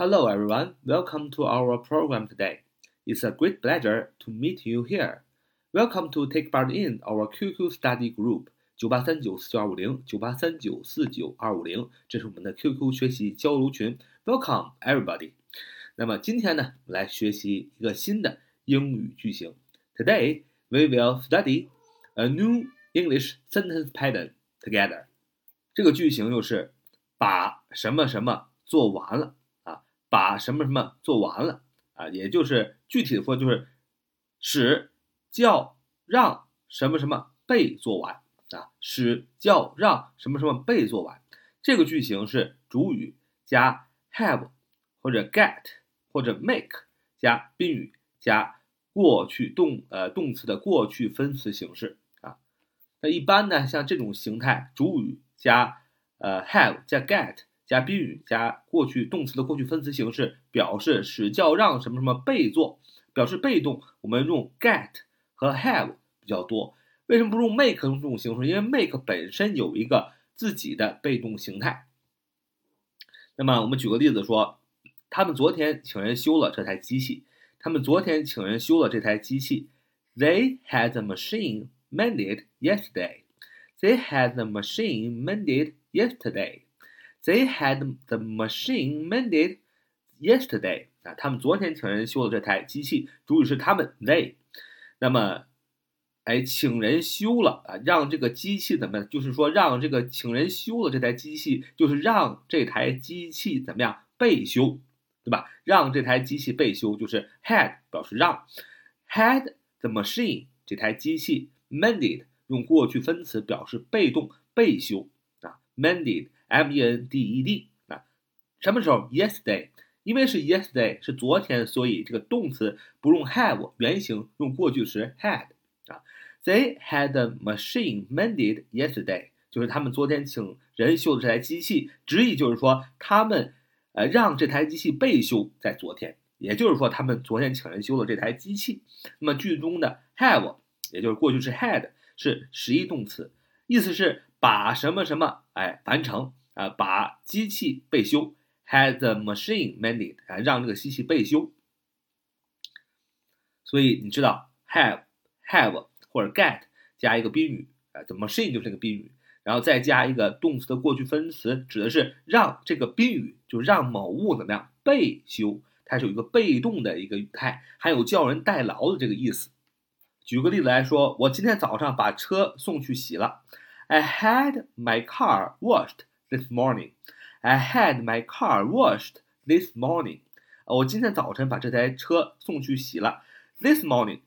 Hello, everyone. Welcome to our program today. It's a great pleasure to meet you here. Welcome to take part in our QQ study group 九八三九四九二五零九八三九四九二五零，这是我们的 QQ 学习交流群。Welcome, everybody. 那么今天呢，我们来学习一个新的英语句型。Today we will study a new English sentence pattern together. 这个句型就是把什么什么做完了。 把什么什么做完了啊，也就是具体的说，就是使叫让什么什么被做完啊，使叫让什么什么被做完。这个句型是主语加 have 或者 get 或者 make 加宾语加过去动呃动词的过去分词形式啊。那一般呢，像这种形态，主语加呃 have 加 get。加宾语加过去动词的过去分词形式，表示使叫让什么什么被做。表示被动，我们用 get 和 have 比较多。为什么不用 make 用这种形式？因为 make 本身有一个自己的被动形态。那么我们举个例子说，他们昨天请人修了这台机器。他们昨天请人修了这台机器。They had the machine mended yesterday. They had the machine mended yesterday. They had the machine mended yesterday. 啊，他们昨天请人修了这台机器。主语是他们 they。那么，哎，请人修了啊，让这个机器怎么？就是说，让这个请人修了这台机器，就是让这台机器怎么样被修，对吧？让这台机器被修，就是 had 表示让，had the machine 这台机器 mended 用过去分词表示被动被修啊，mended。M E N D E D 啊，什么时候？Yesterday，因为是 yesterday 是昨天，所以这个动词不用 have 原形，用过去时 had 啊。They had the machine mended yesterday，就是他们昨天请人修的这台机器，直译就是说他们呃让这台机器被修在昨天，也就是说他们昨天请人修了这台机器。那么句中的 have 也就是过去式 had 是实义动词，意思是。把什么什么哎完成啊？把机器被修，had the machine mended 啊，让这个机器被修。所以你知道 have have 或者 get 加一个宾语啊，the machine 就是那个宾语，然后再加一个动词的过去分词，指的是让这个宾语就让某物怎么样被修，它是有一个被动的一个语态，还有叫人代劳的这个意思。举个例子来说，我今天早上把车送去洗了。I had my car washed this morning. I had my car washed this morning. 我今天早晨把这台车送去洗了。This morning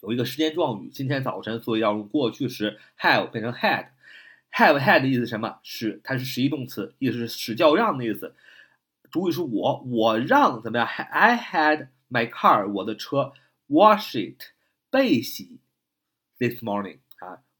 有一个时间状语，今天早晨，所以要用过去时 have 变成 had。have had 的意思什么？使它是实义动词，意思是使叫让的意思。主语是我，我让怎么样？I had my car 我的车 wash it 被洗 this morning 啊。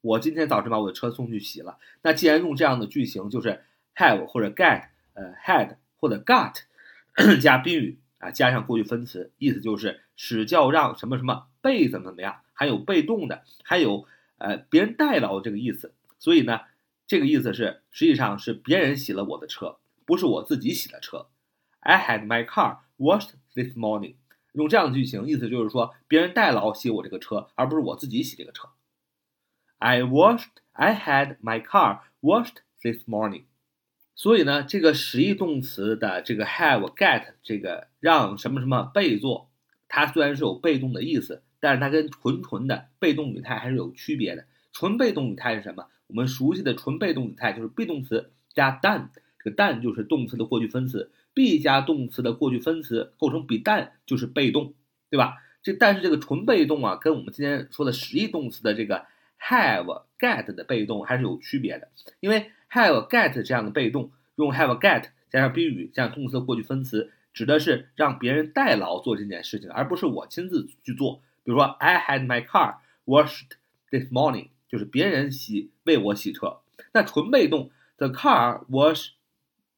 我今天早晨把我的车送去洗了。那既然用这样的句型，就是 have 或者 get，呃，had 或者 got 加宾语啊，加上过去分词，意思就是使叫让什么什么被怎么怎么样，还有被动的，还有呃别人代劳这个意思。所以呢，这个意思是实际上是别人洗了我的车，不是我自己洗的车。I had my car washed this morning。用这样的句型，意思就是说别人代劳洗我这个车，而不是我自己洗这个车。I washed. I had my car washed this morning. 所以呢，这个实义动词的这个 have get 这个让什么什么被做，它虽然是有被动的意思，但是它跟纯纯的被动语态还是有区别的。纯被动语态是什么？我们熟悉的纯被动语态就是 be 动词加 done，这个 done 就是动词的过去分词，be 加动词的过去分词构成 be done 就是被动，对吧？这但是这个纯被动啊，跟我们今天说的实义动词的这个。Have get 的被动还是有区别的，因为 have get 这样的被动用 have get 加上宾语加上动词的过去分词，指的是让别人代劳做这件事情，而不是我亲自去做。比如说，I had my car washed this morning，就是别人洗为我洗车。那纯被动，the car was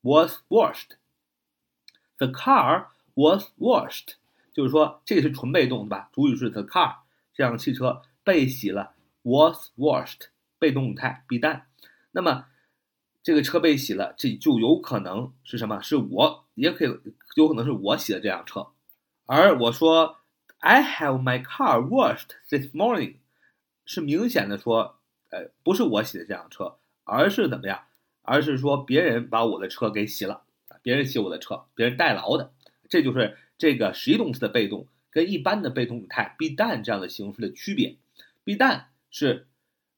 was washed，the car was washed，就是说这个是纯被动，对吧？主语是 the car，这辆汽车被洗了。Was washed 被动语态 be done，那么这个车被洗了，这就有可能是什么？是我也可以有可能是我洗的这辆车，而我说 I have my car washed this morning，是明显的说，呃，不是我洗的这辆车，而是怎么样？而是说别人把我的车给洗了，别人洗我的车，别人代劳的，这就是这个实义动词的被动跟一般的被动语态 be done 这样的形式的区别。be done 是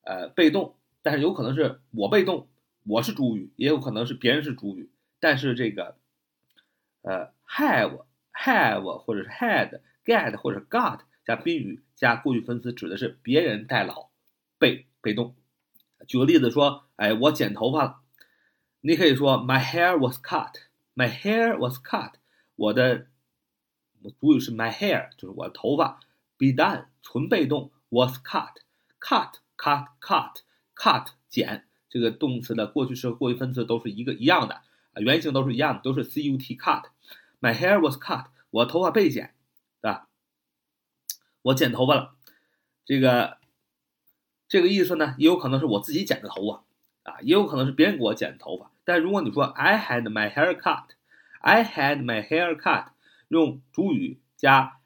呃被动，但是有可能是我被动，我是主语，也有可能是别人是主语。但是这个呃 have have 或者是 had get 或者 got 加宾语加过去分词，指的是别人代劳，被被动。举个例子说，哎，我剪头发了。你可以说 My hair was cut. My hair was cut. 我的主语是 my hair，就是我的头发。Be done，纯被动。Was cut. Cut, cut, cut, cut，剪。这个动词的过去式和过去分词都是一个一样的啊，原型都是一样的，都是 cut. Cut. My hair was cut. 我头发被剪，对吧？我剪头发了。这个这个意思呢，也有可能是我自己剪的头发。啊，也有可能是别人给我剪的头发。但如果你说 I had my hair cut，I had my hair cut，用主语加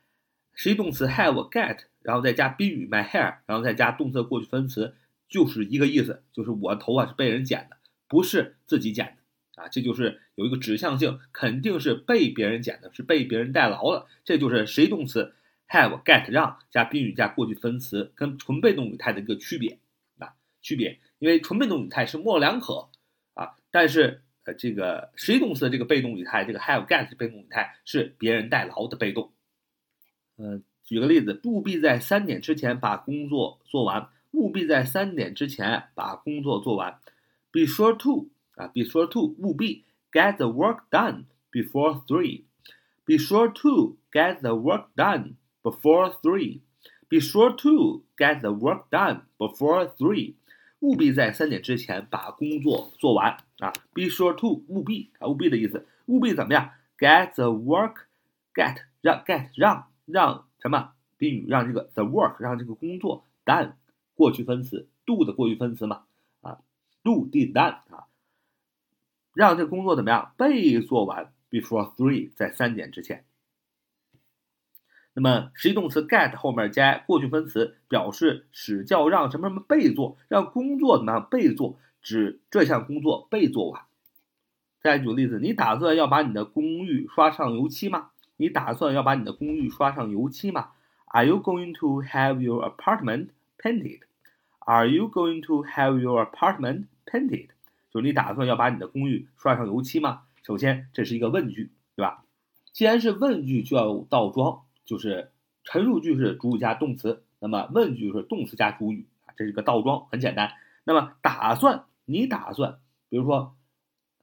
实义动词 have get，然后再加宾语 my hair，然后再加动词过去分词，就是一个意思，就是我头发是被人剪的，不是自己剪的。啊，这就是有一个指向性，肯定是被别人剪的，是被别人代劳的。这就是实义动词 have get 让加宾语加过去分词跟纯被动语态的一个区别啊，区别。因为纯被动语态是模棱两可啊，但是呃，这个实义动词的这个被动语态，这个 have get 被动语态是别人代劳的被动。嗯，举个例子，务必在三点之前把工作做完。务必在三点之前把工作做完。Be sure to 啊，be sure to 务必 get the work done before three。Be sure to get the work done before three。Be sure to get the work done before three。务必在三点之前把工作做完啊！Be sure to 务必啊，务必的意思，务必怎么样？Get the work，get 让 get 让让 什么宾语让这个 the work 让这个工作 done 过去分词 do 的过去分词嘛啊，do did done 啊，让这工作怎么样被做完？Before three 在三点之前。那么实义动词 get 后面加过去分词，表示使叫让什么什么被做，让工作怎么样被做，指这项工作被做完。再举个例子，你打算要把你的公寓刷上油漆吗？你打算要把你的公寓刷上油漆吗？Are you going to have your apartment painted？Are you going to have your apartment painted？就是你打算要把你的公寓刷上油漆吗？首先这是一个问句，对吧？既然是问句，就要倒装。就是陈述句是主语加动词，那么问句是动词加主语啊，这是个倒装，很简单。那么打算，你打算，比如说，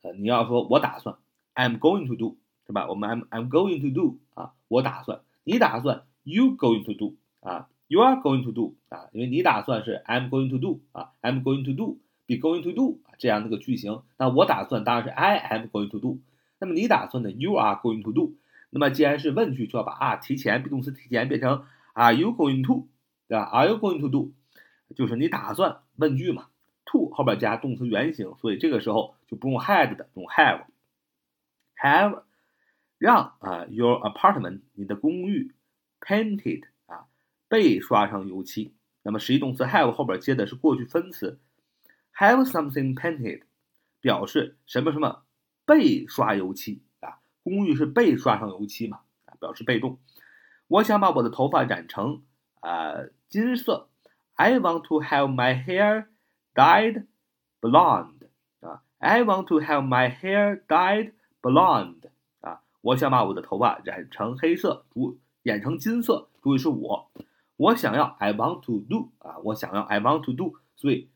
呃，你要说我打算，I'm going to do，是吧？我们 I'm I'm going to do 啊，我打算，你打算，You going to do 啊，You are going to do 啊，因为你打算是 I'm going to do 啊，I'm going to do，be going to do 这样的个句型。那我打算当然是 I am going to do。那么你打算呢？You are going to do。那么既然是问句，就要把啊提前，be 动词提前变成 Are you going to，对吧？Are you going to do，就是你打算问句嘛，to 后边加动词原形，所以这个时候就不用 had 的，用 have，have 让啊 your apartment 你的公寓 painted 啊被刷上油漆。那么实义动词 have 后边接的是过去分词，have something painted 表示什么什么被刷油漆啊。公寓是被刷上油漆嘛？啊，表示被动。我想把我的头发染成啊金色。I want to have my hair dyed blonde。啊，I want to have my hair dyed blonde。我想把我的头发染成黑色，主染成金色。注意是我，我想要。I want to do。啊，我想要。I want to do。所以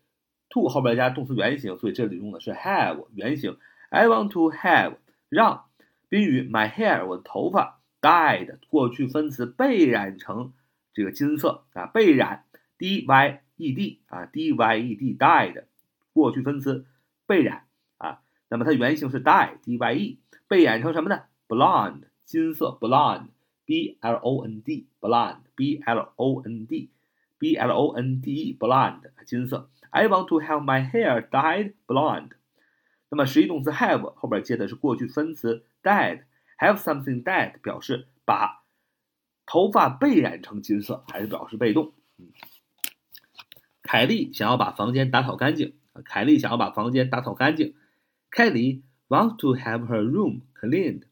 ，to 后边加动词原形，所以这里用的是 have 原形。I want to have 让。宾语 my hair 我的头发 dyed 过去分词被染成这个金色啊被染 d y e d 啊 d y e d dyed 过去分词被染啊那么它原型是 dye d y e 被染成什么呢 blonde 金色 blonde b l o n d blonde b l o n d b l o n d e blonde 金色 I want to have my hair dyed blonde 那么实义动词 have 后边接的是过去分词 dyed，have something dyed 表示把头发被染成金色，还是表示被动。嗯，凯莉想要把房间打扫干净。凯莉想要把房间打扫干净。Kelly wants to have her room cleaned.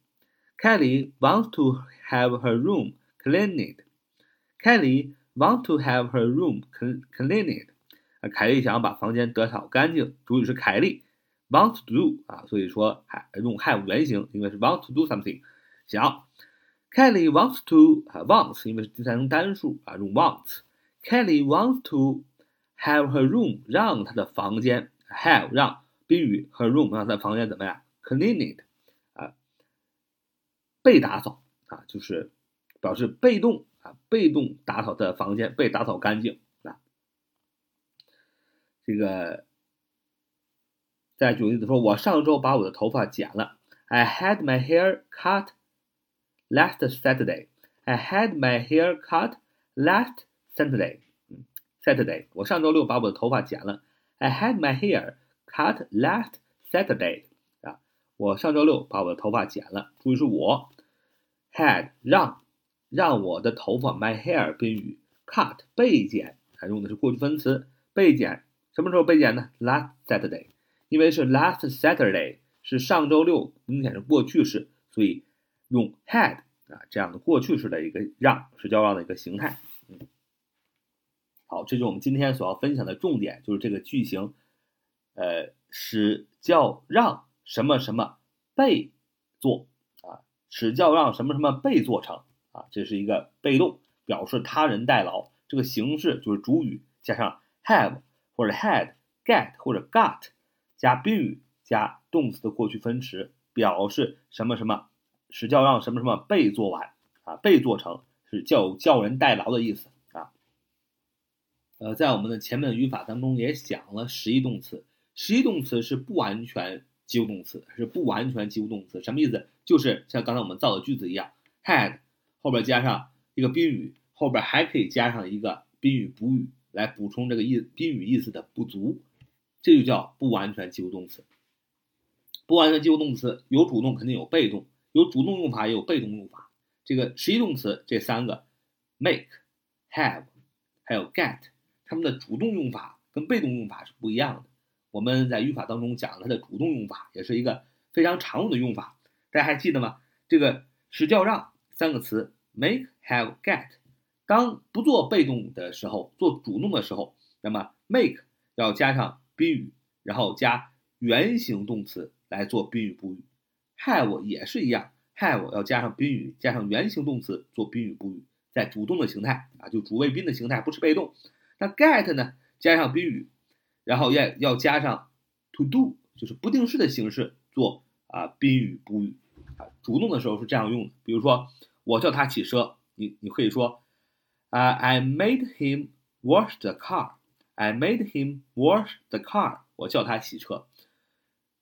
Kelly wants to have her room cleaned. Kelly wants to have her room cleaned. 啊，凯莉想要把房间打扫干净。主语是凯莉，wants to do 啊，所以说还用 have 原形，因为是 want to do something，想要。Kelly wants to 啊，wants 因为是第三人称单数啊，用 wants。Kelly wants to have her room 让她的房间 have 让宾语 her room 让她的房间怎么样 cleaned 啊， 被打扫啊，就是表示被动啊，被动打扫的房间被打扫干净啊。这个再举个例子说，我上周把我的头发剪了。I had my hair cut last Saturday. I had my hair cut last Saturday. Saturday，我上周六把我的头发剪了。I had my hair cut last Saturday. 我上周六把我的头发剪了。注意是我 had 让让我的头发 my hair 宾语 cut 被剪，还用的是过去分词被剪。什么时候被剪呢？Last Saturday，因为是 last Saturday 是上周六，明显是过去式，所以用 had 啊这样的过去式的一个让是叫让的一个形态。嗯，好，这就是我们今天所要分享的重点，就是这个句型，呃，使叫让什么什么被做啊，使叫让什么什么被做成啊，这是一个被动，表示他人代劳，这个形式就是主语加上 have。或者 had、get 或者 got 加宾语加动词的过去分词，表示什么什么使叫让什么什么被做完啊，被做成是叫叫人代劳的意思啊。呃，在我们的前面的语法当中也讲了实义动词，实义动词是不完全及物动词，是不完全及物动词，什么意思？就是像刚才我们造的句子一样，had 后边加上一个宾语，后边还可以加上一个宾语补语。来补充这个意宾语意思的不足，这就叫不完全及物动词。不完全及物动词有主动肯定有被动，有主动用法也有被动用法。这个实义动词这三个，make、have，还有 get，它们的主动用法跟被动用法是不一样的。我们在语法当中讲了它的主动用法，也是一个非常常用的用法。大家还记得吗？这个使叫让三个词，make、have、get。当不做被动的时候，做主动的时候，那么 make 要加上宾语，然后加原形动词来做宾语补语。have 也是一样，have 要加上宾语，加上原形动词做宾语补语，在主动的形态啊，就主谓宾的形态，不是被动。那 get 呢，加上宾语，然后要要加上 to do，就是不定式的形式做啊宾语补语啊。主动的时候是这样用的，比如说我叫他洗车，你你可以说。啊，I made him wash the car. I made him wash the car. 我叫他洗车，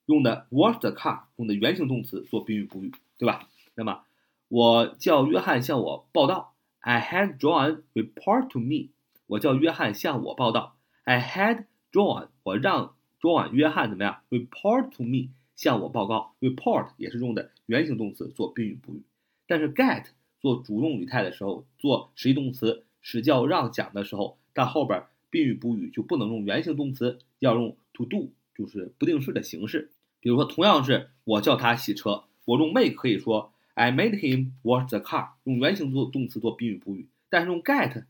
用的 wash the car 用的原形动词做宾语补语，对吧？那么我叫约翰向我报道。I had John report to me. 我叫约翰向我报道。I had John 我让 John 约翰怎么样？report to me 向我报告。report 也是用的原形动词做宾语补语，但是 get 做主动语态的时候，做实义动词使叫让讲的时候，它后边宾语补语就不能用原形动词，要用 to do，就是不定式的形式。比如说，同样是我叫他洗车，我用 make 可以说 I made him wash the car，用原形做动词做宾语补语。但是用 get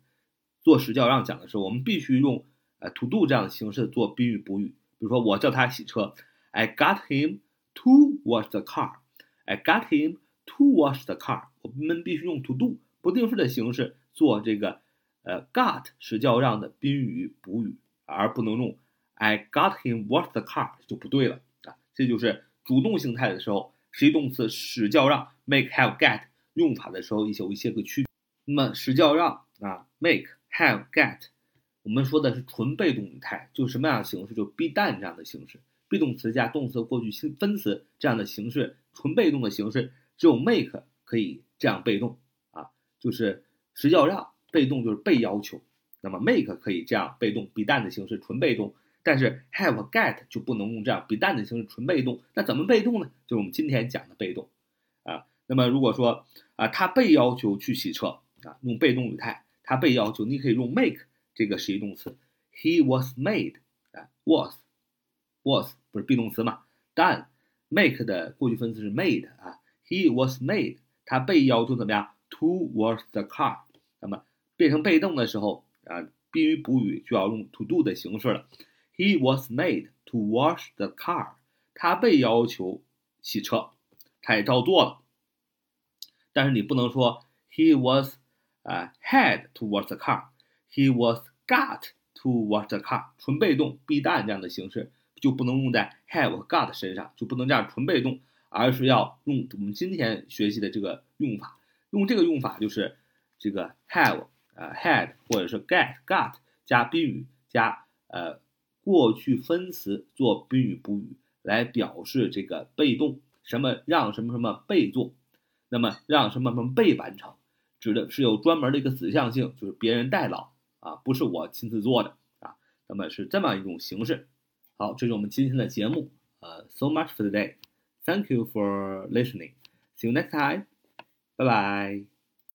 做使叫让讲的时候，我们必须用呃 to do 这样的形式做宾语补语。比如说，我叫他洗车，I got him to wash the car，I got him to wash the car。我们必须用 to do 不定式的形式做这个，呃，got 使叫让的宾语补语，而不能用 I got him wash the car 就不对了啊。这就是主动形态的时候，实义动词使叫让 make have get 用法的时候一些有一些个区别。那么使叫让啊 make have get，我们说的是纯被动语态，就什么样的形式？就 be done 这样的形式，be 动词加动词过去分词这样的形式，纯被动的形式只有 make 可以。这样被动啊，就是实叫让，被动就是被要求。那么 make 可以这样被动，be done 的形式纯被动，但是 have get 就不能用这样 be done 的形式纯被动。那怎么被动呢？就是我们今天讲的被动啊那么如果说啊，他被要求去洗车啊，用被动语态，他被要求，你可以用 make 这个实义动词。He was made 啊，was was 不是 be 动词嘛？但 make 的过去分词是 made 啊。He was made，他被要求怎么样？To wash the car。那么变成被动的时候啊，宾语补语就要用 to do 的形式了。He was made to wash the car。他被要求洗车，他也照做了。但是你不能说 he was 啊 had to wash the car，he was got to wash the car，纯被动 be done 这样的形式就不能用在 have 和 got 身上，就不能这样纯被动，而是要用我们今天学习的这个用法。用这个用法就是这个 have 啊 had 或者是 get got 加宾语加呃过去分词做宾语补语来表示这个被动，什么让什么什么被做。那么让什么什么被完成，指的是有专门的一个指向性，就是别人代劳啊，不是我亲自做的啊。那么是这么一种形式。好，这是我们今天的节目。呃，so much for today. Thank you for listening. See you next time. Bye bye.